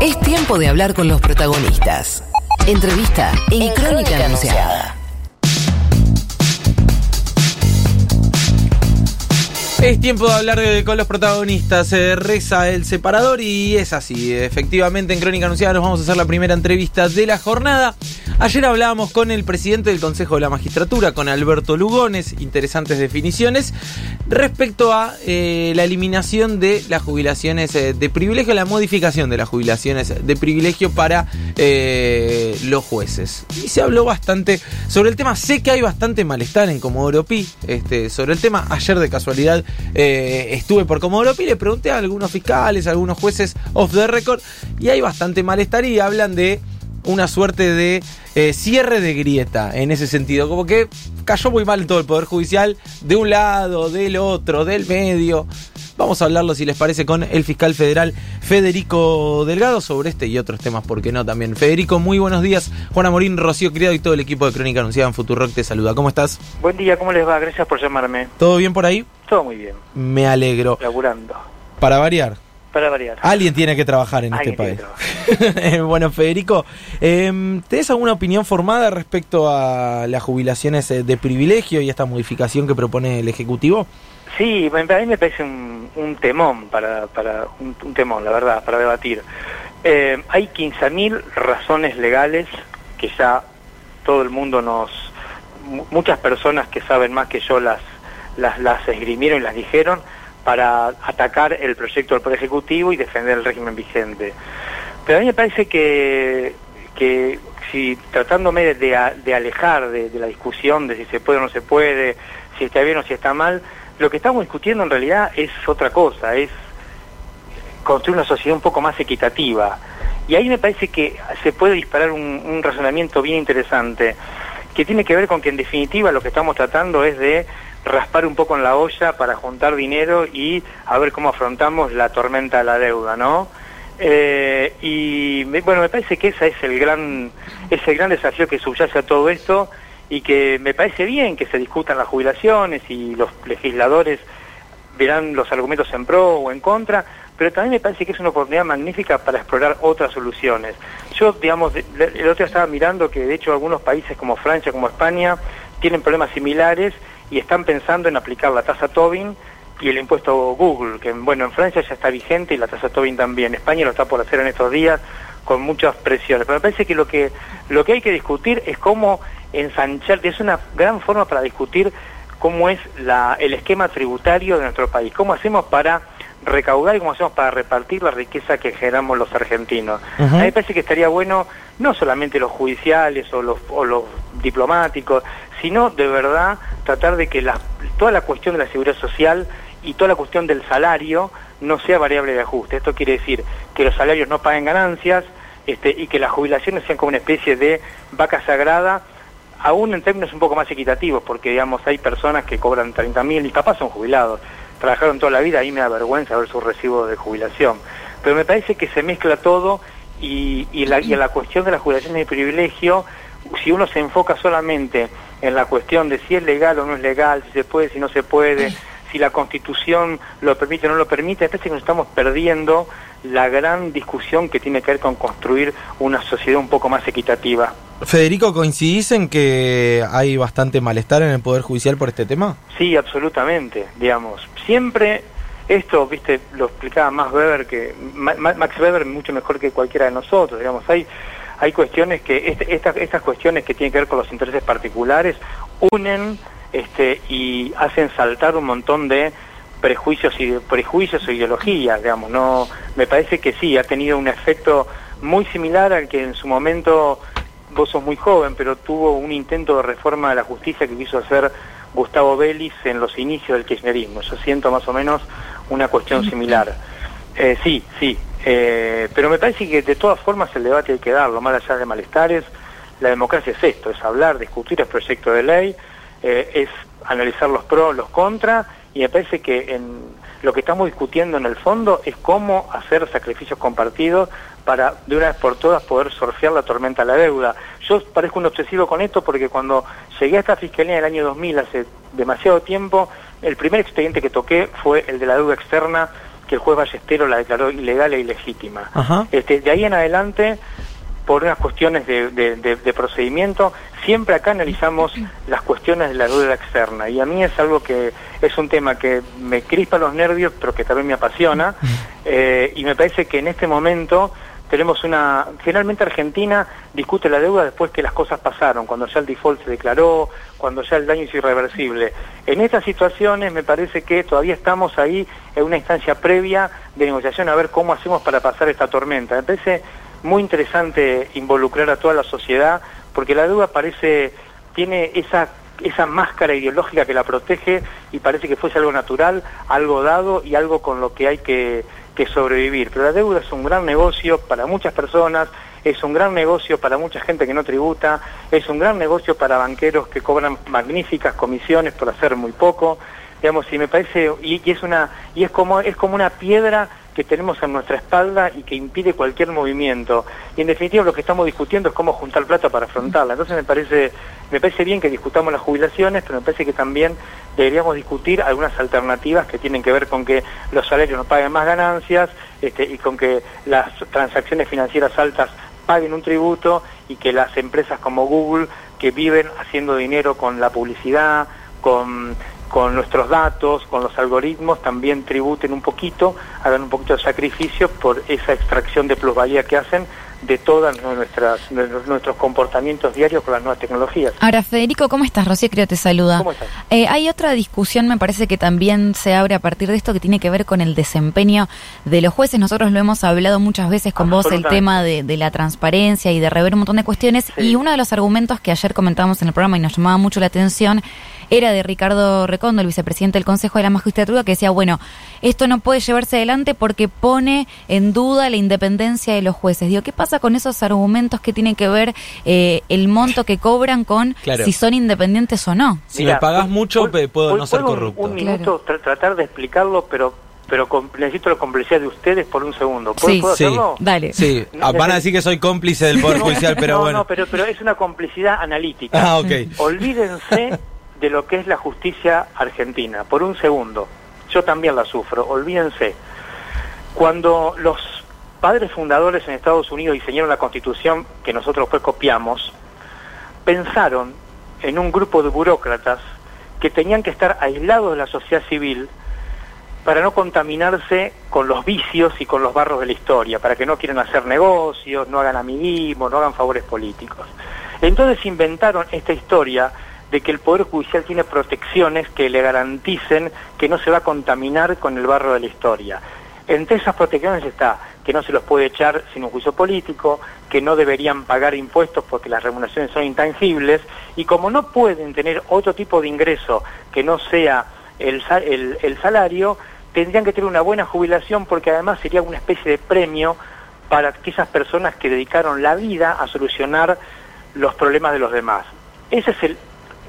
Es tiempo de hablar con los protagonistas. Entrevista en, Crónica, Anunciada. Es tiempo de hablar de- con los protagonistas. Eh, reza el separador y es así. Efectivamente, en Crónica Anunciada nos vamos a hacer la primera entrevista de la jornada. Ayer hablábamos con el presidente del Consejo de la Magistratura, con Alberto Lugones, interesantes definiciones, respecto a eh, la eliminación de las jubilaciones eh, de privilegio, la modificación de las jubilaciones de privilegio para eh, los jueces. Y se habló bastante sobre el tema. Sé que hay bastante malestar en Comodoro Pi este, sobre el tema. Ayer de casualidad estuve por Comodoro Pi, le pregunté a algunos fiscales, a algunos jueces off the record, y hay bastante malestar y hablan de una suerte de eh, cierre de grieta en ese sentido, como que cayó muy mal todo el Poder Judicial, de un lado, del otro, del medio. Vamos a hablarlo, si les parece, con el fiscal federal Federico Delgado sobre este y otros temas, ¿por qué no también? Federico, muy buenos días. Juana Morín, Rocío Criado y todo el equipo de Crónica Anunciada en Futurock te saluda. ¿Cómo estás? Buen día, ¿cómo les va? Gracias por llamarme. ¿Todo bien por ahí? Todo muy bien, Me alegro. laburando. Para variar. Para variar. Alguien tiene que trabajar en este país. Bueno, Federico, eh, ¿tenés alguna opinión formada respecto a las jubilaciones eh, de privilegio y esta modificación que propone el Ejecutivo? Sí, a mí me parece un, un temón, para, para un, un temón, la verdad, para debatir. Eh, hay 15.000 razones legales que ya todo el mundo nos... mu- Muchas personas que saben más que yo las, las, las esgrimieron y las dijeron para atacar el proyecto del Poder Ejecutivo y defender el régimen vigente. Pero a mí me parece que, que si tratándome de, de alejar de, de la discusión de si se puede o no se puede, si está bien o si está mal, lo que estamos discutiendo en realidad es otra cosa, es construir una sociedad un poco más equitativa. Y ahí me parece que se puede disparar un, un razonamiento bien interesante, que tiene que ver con que en definitiva lo que estamos tratando es de raspar un poco en la olla para juntar dinero y a ver cómo afrontamos la tormenta de la deuda, ¿no? Eh, y me- bueno, me parece que ese es el gran, es el gran desafío que subyace a todo esto y que me parece bien que se discutan las jubilaciones y los legisladores verán los argumentos en pro o en contra, pero también me parece que es una oportunidad magnífica para explorar otras soluciones. Yo, digamos, el otro día estaba mirando que de hecho algunos países como Francia, como España, tienen problemas similares y están pensando en aplicar la tasa Tobin y el impuesto Google, que bueno, en Francia ya está vigente y la tasa Tobin también. España lo está por hacer en estos días con muchas presiones. Pero me parece que lo que lo que hay que discutir es cómo ensanchar, es una gran forma para discutir cómo es la, el esquema tributario de nuestro país, cómo hacemos para recaudar y cómo hacemos para repartir la riqueza que generamos los argentinos. A mí me parece que estaría bueno no solamente los judiciales o los, o los diplomáticos, sino de verdad tratar de que toda la cuestión de la seguridad social y toda la cuestión del salario no sea variable de ajuste. Esto quiere decir que los salarios no paguen ganancias este, y que las jubilaciones sean como una especie de vaca sagrada aún en términos un poco más equitativos, porque digamos hay personas que cobran 30 mil, mis papás son jubilados, trabajaron toda la vida, ahí me da vergüenza ver su recibo de jubilación. Pero me parece que se mezcla todo y, y, la, y la cuestión de las jubilaciones de privilegio, si uno se enfoca solamente en la cuestión de si es legal o no es legal, si se puede, si no se puede, si la constitución lo permite o no lo permite, me parece que nos estamos perdiendo la gran discusión que tiene que ver con construir una sociedad un poco más equitativa. Federico, ¿coincidís en que hay bastante malestar en el Poder Judicial por este tema? Sí, absolutamente, digamos. Siempre esto, viste, lo explicaba Max Weber, que Ma- Ma- Max Weber mucho mejor que cualquiera de nosotros, digamos. Hay hay cuestiones que este- estas cuestiones que tienen que ver con los intereses particulares unen este y hacen saltar un montón de prejuicios y prejuicios o ideologías, digamos. No, me parece que sí ha tenido un efecto muy similar al que en su momento vos sos muy joven, pero tuvo un intento de reforma de la justicia que quiso hacer Gustavo Vélez en los inicios del kirchnerismo. Yo siento más o menos una cuestión similar. Eh, sí, sí, eh, pero me parece que de todas formas el debate hay que darlo, más allá de malestares. La democracia es esto, es hablar, discutir el proyecto de ley, eh, es analizar los pros, los contras, y me parece que en lo que estamos discutiendo en el fondo es cómo hacer sacrificios compartidos para de una vez por todas poder surfear la tormenta de la deuda. Yo parezco un obsesivo con esto porque cuando llegué a esta fiscalía en el año 2000, hace demasiado tiempo, el primer expediente que toqué fue el de la deuda externa que el juez Ballestero la declaró ilegal e ilegítima. Ajá. Este, de ahí en adelante, por unas cuestiones de, de- de- de procedimiento, siempre acá analizamos las cuestiones de la deuda externa. Y a mí es algo que es un tema que me crispa los nervios, pero que también me apasiona. Eh, y me parece que en este momento tenemos una... Generalmente Argentina discute la deuda después que las cosas pasaron, cuando ya el default se declaró, cuando ya el daño es irreversible. En estas situaciones me parece que todavía estamos ahí en una instancia previa de negociación a ver cómo hacemos para pasar esta tormenta. Me parece muy interesante involucrar a toda la sociedad porque la deuda parece, tiene esa esa máscara ideológica que la protege y parece que fuese algo natural, algo dado y algo con lo que hay que, que sobrevivir. Pero la deuda es un gran negocio para muchas personas, es un gran negocio para mucha gente que no tributa, es un gran negocio para banqueros que cobran magníficas comisiones por hacer muy poco. Digamos, y me parece, y, y es una, y es como, es como una piedra que tenemos en nuestra espalda y que impide cualquier movimiento. Y en definitiva lo que estamos discutiendo es cómo juntar plata para afrontarla. Entonces me parece, me parece bien que discutamos las jubilaciones, pero me parece que también deberíamos discutir algunas alternativas que tienen que ver con que los salarios no paguen más ganancias este, y con que las transacciones financieras altas paguen un tributo y que las empresas como Google, que viven haciendo dinero con la publicidad, con, con nuestros datos, con los algoritmos, también tributen un poquito, hagan un poquito de sacrificio por esa extracción de plusvalía que hacen de todos nuestras, nuestros comportamientos diarios con las nuevas tecnologías. Ahora, Federico, ¿cómo estás? Rocío creo te saluda. ¿Cómo estás? Eh, hay otra discusión, me parece que también se abre a partir de esto, que tiene que ver con el desempeño de los jueces. Nosotros lo hemos hablado muchas veces con vos, el tema de, de la transparencia y de rever un montón de cuestiones. Sí. Y uno de los argumentos que ayer comentábamos en el programa y nos llamaba mucho la atención era de Ricardo Recondo, el vicepresidente del Consejo de la Magistratura, que decía, bueno, esto no puede llevarse adelante porque pone en duda la independencia de los jueces. Digo, ¿qué pasa con esos argumentos que tienen que ver eh, el monto que cobran con Claro. si son independientes o no? Si me pagás mucho, puedo pu- no ser un- corrupto. Un, minuto tra- tratar de explicarlo, pero pero con- necesito la complicidad de ustedes por un segundo. ¿Puedo, Sí. puedo Sí. hacerlo? Dale. Sí, ah, van a decir que soy cómplice del Poder Judicial, pero no, bueno. No, pero, pero es una complicidad analítica. Ah, ok. Olvídense de lo que es la justicia argentina, por un segundo. Yo también la sufro, olvídense. Cuando los padres fundadores en Estados Unidos diseñaron la constitución que nosotros pues copiamos, pensaron en un grupo de burócratas que tenían que estar aislados de la sociedad civil para no contaminarse con los vicios y con los barros de la historia, para que no quieran hacer negocios, no hagan amiguismo, no hagan favores políticos. Entonces inventaron esta historia de que el Poder Judicial tiene protecciones que le garanticen que no se va a contaminar con el barro de la historia. Entre esas protecciones está que no se los puede echar sin un juicio político, que no deberían pagar impuestos porque las remuneraciones son intangibles, y como no pueden tener otro tipo de ingreso que no sea el, el- el salario, tendrían que tener una buena jubilación porque además sería una especie de premio para aquellas personas que dedicaron la vida a solucionar los problemas de los demás. Ese es el,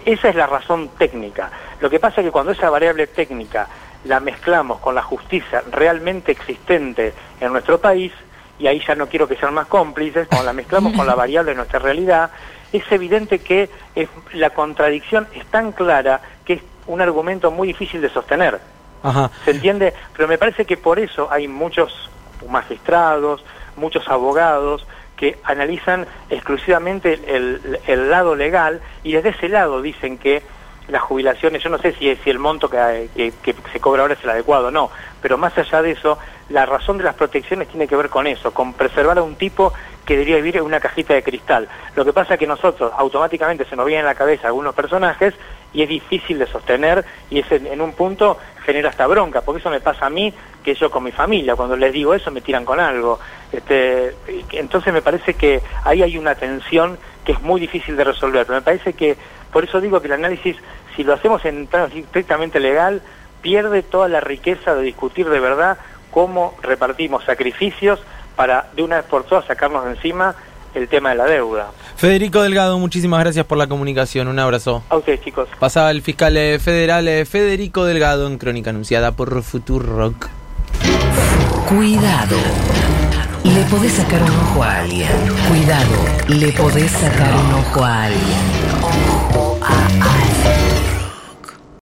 esa es la razón técnica. Lo que pasa es que cuando esa variable técnica la mezclamos con la justicia realmente existente en nuestro país, y ahí ya no quiero que sean más cómplices, cuando la mezclamos con la variable de nuestra realidad, es evidente que es- la contradicción es tan clara que es un argumento muy difícil de sostener. Ajá. ¿Se entiende? Pero me parece que por eso hay muchos magistrados, muchos abogados que analizan exclusivamente el, lado legal y desde ese lado dicen que las jubilaciones, yo no sé si, el monto que, se cobra ahora es el adecuado o no, pero más allá de eso, la razón de las protecciones tiene que ver con eso, con preservar a un tipo que debería vivir en una cajita de cristal. Lo que pasa es que nosotros automáticamente se nos vienen a la cabeza algunos personajes y es difícil de sostener y en, en un punto genera hasta bronca, porque eso me pasa a mí, que yo con mi familia, cuando les digo eso me tiran con algo. Este, entonces me parece que ahí hay una tensión que es muy difícil de resolver, pero me parece que, por eso digo que el análisis, si lo hacemos en términos estrictamente legal, pierde toda la riqueza de discutir de verdad cómo repartimos sacrificios para de una vez por todas sacarnos de encima el tema de la deuda. Federico Delgado, muchísimas gracias por la comunicación. Un abrazo. A ustedes chicos. Pasaba el fiscal eh, federal eh, Federico Delgado en crónica anunciada por Futurock. Cuidado. Le podés sacar un ojo a alguien. Cuidado. Le podés sacar un ojo a alguien.